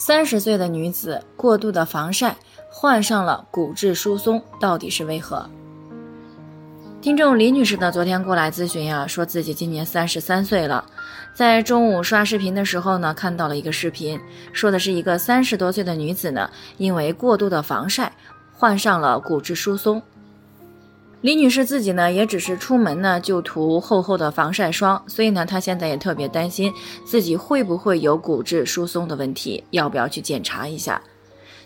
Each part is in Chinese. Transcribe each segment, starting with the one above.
三十岁的女子过度的防晒，患上了骨质疏松，到底是为何？听众李女士呢，昨天过来咨询呀，说自己今年三十三岁了，在中午刷视频的时候呢，看到了一个视频，说的是一个三十多岁的女子呢，因为过度的防晒，患上了骨质疏松。李女士自己呢，也只是出门呢就涂厚厚的防晒霜，所以呢，她现在也特别担心自己会不会有骨质疏松的问题，要不要去检查一下？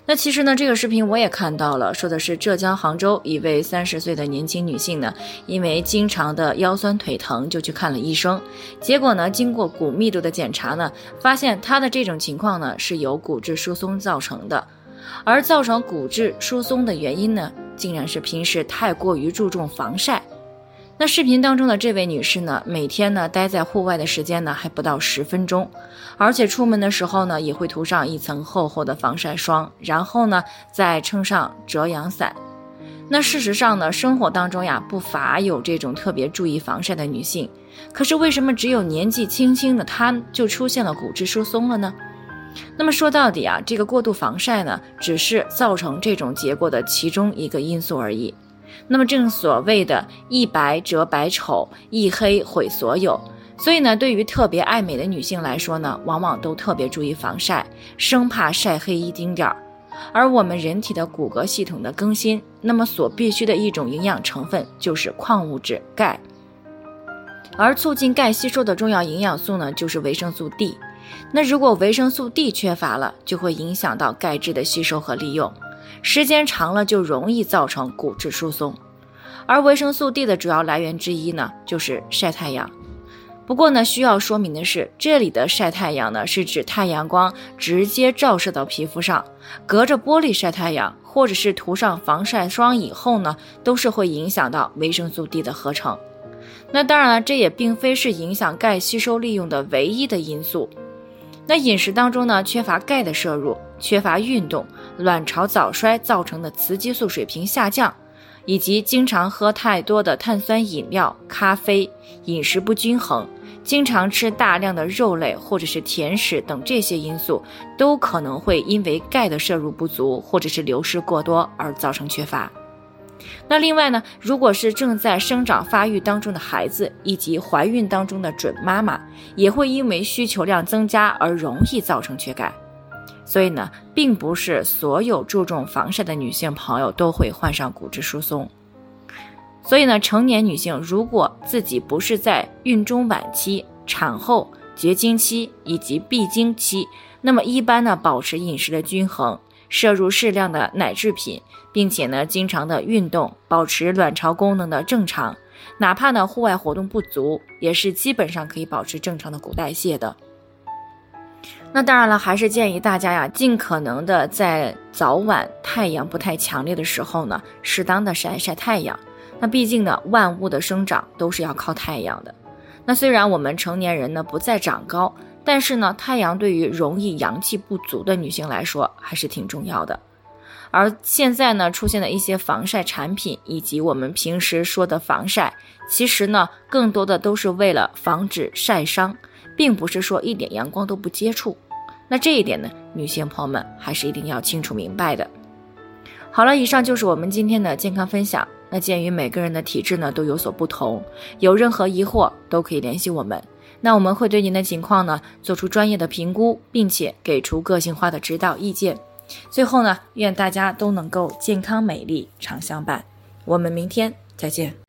那其实呢，这个视频我也看到了，说的是浙江杭州一位三十岁的年轻女性呢，因为经常的腰酸腿疼，就去看了医生，结果呢，经过骨密度的检查呢，发现她的这种情况呢是由骨质疏松造成的，而造成骨质疏松的原因呢？竟然是平时太过于注重防晒。那视频当中的这位女士呢，每天呢待在户外的时间呢还不到十分钟，而且出门的时候呢也会涂上一层厚厚的防晒霜，然后呢再撑上遮阳伞。那事实上呢，生活当中呀不乏有这种特别注意防晒的女性，可是为什么只有年纪轻轻的她就出现了骨质疏松了呢？那么说到底啊，这个过度防晒呢，只是造成这种结果的其中一个因素而已。那么正所谓的“一白遮百丑，一黑毁所有”，所以呢，对于特别爱美的女性来说呢，往往都特别注意防晒，生怕晒黑一丁点儿。而我们人体的骨骼系统的更新，那么所必需的一种营养成分就是矿物质钙，而促进钙吸收的重要营养素呢，就是维生素 D。那如果维生素 D 缺乏了，就会影响到钙质的吸收和利用，时间长了就容易造成骨质疏松。而维生素 D 的主要来源之一呢，就是晒太阳。不过呢，需要说明的是，这里的晒太阳呢，是指太阳光直接照射到皮肤上，隔着玻璃晒太阳，或者是涂上防晒霜以后呢，都是会影响到维生素 D 的合成。那当然了，这也并非是影响钙吸收利用的唯一的因素。那饮食当中呢，缺乏钙的摄入，缺乏运动，卵巢早衰造成的雌激素水平下降，以及经常喝太多的碳酸饮料、咖啡，饮食不均衡，经常吃大量的肉类或者是甜食等这些因素，都可能会因为钙的摄入不足或者是流失过多而造成缺乏。那另外呢，如果是正在生长发育当中的孩子，以及怀孕当中的准妈妈，也会因为需求量增加而容易造成缺钙。所以呢，并不是所有注重防晒的女性朋友都会患上骨质疏松。所以呢，成年女性如果自己不是在孕中晚期、产后、绝经期以及闭经期，那么一般呢，保持饮食的均衡。摄入适量的奶制品，并且呢，经常的运动，保持卵巢功能的正常，哪怕呢户外活动不足，也是基本上可以保持正常的骨代谢的。那当然了，还是建议大家呀，尽可能的在早晚太阳不太强烈的时候呢，适当的晒晒太阳。那毕竟呢，万物的生长都是要靠太阳的。那虽然我们成年人呢不再长高。但是呢，太阳对于容易阳气不足的女性来说还是挺重要的。而现在呢，出现的一些防晒产品以及我们平时说的防晒，其实呢，更多的都是为了防止晒伤，并不是说一点阳光都不接触。那这一点呢，女性朋友们还是一定要清楚明白的。好了，以上就是我们今天的健康分享。那鉴于每个人的体质呢都有所不同，有任何疑惑都可以联系我们。那我们会对您的情况呢做出专业的评估，并且给出个性化的指导意见。最后呢，愿大家都能够健康美丽常相伴。我们明天再见。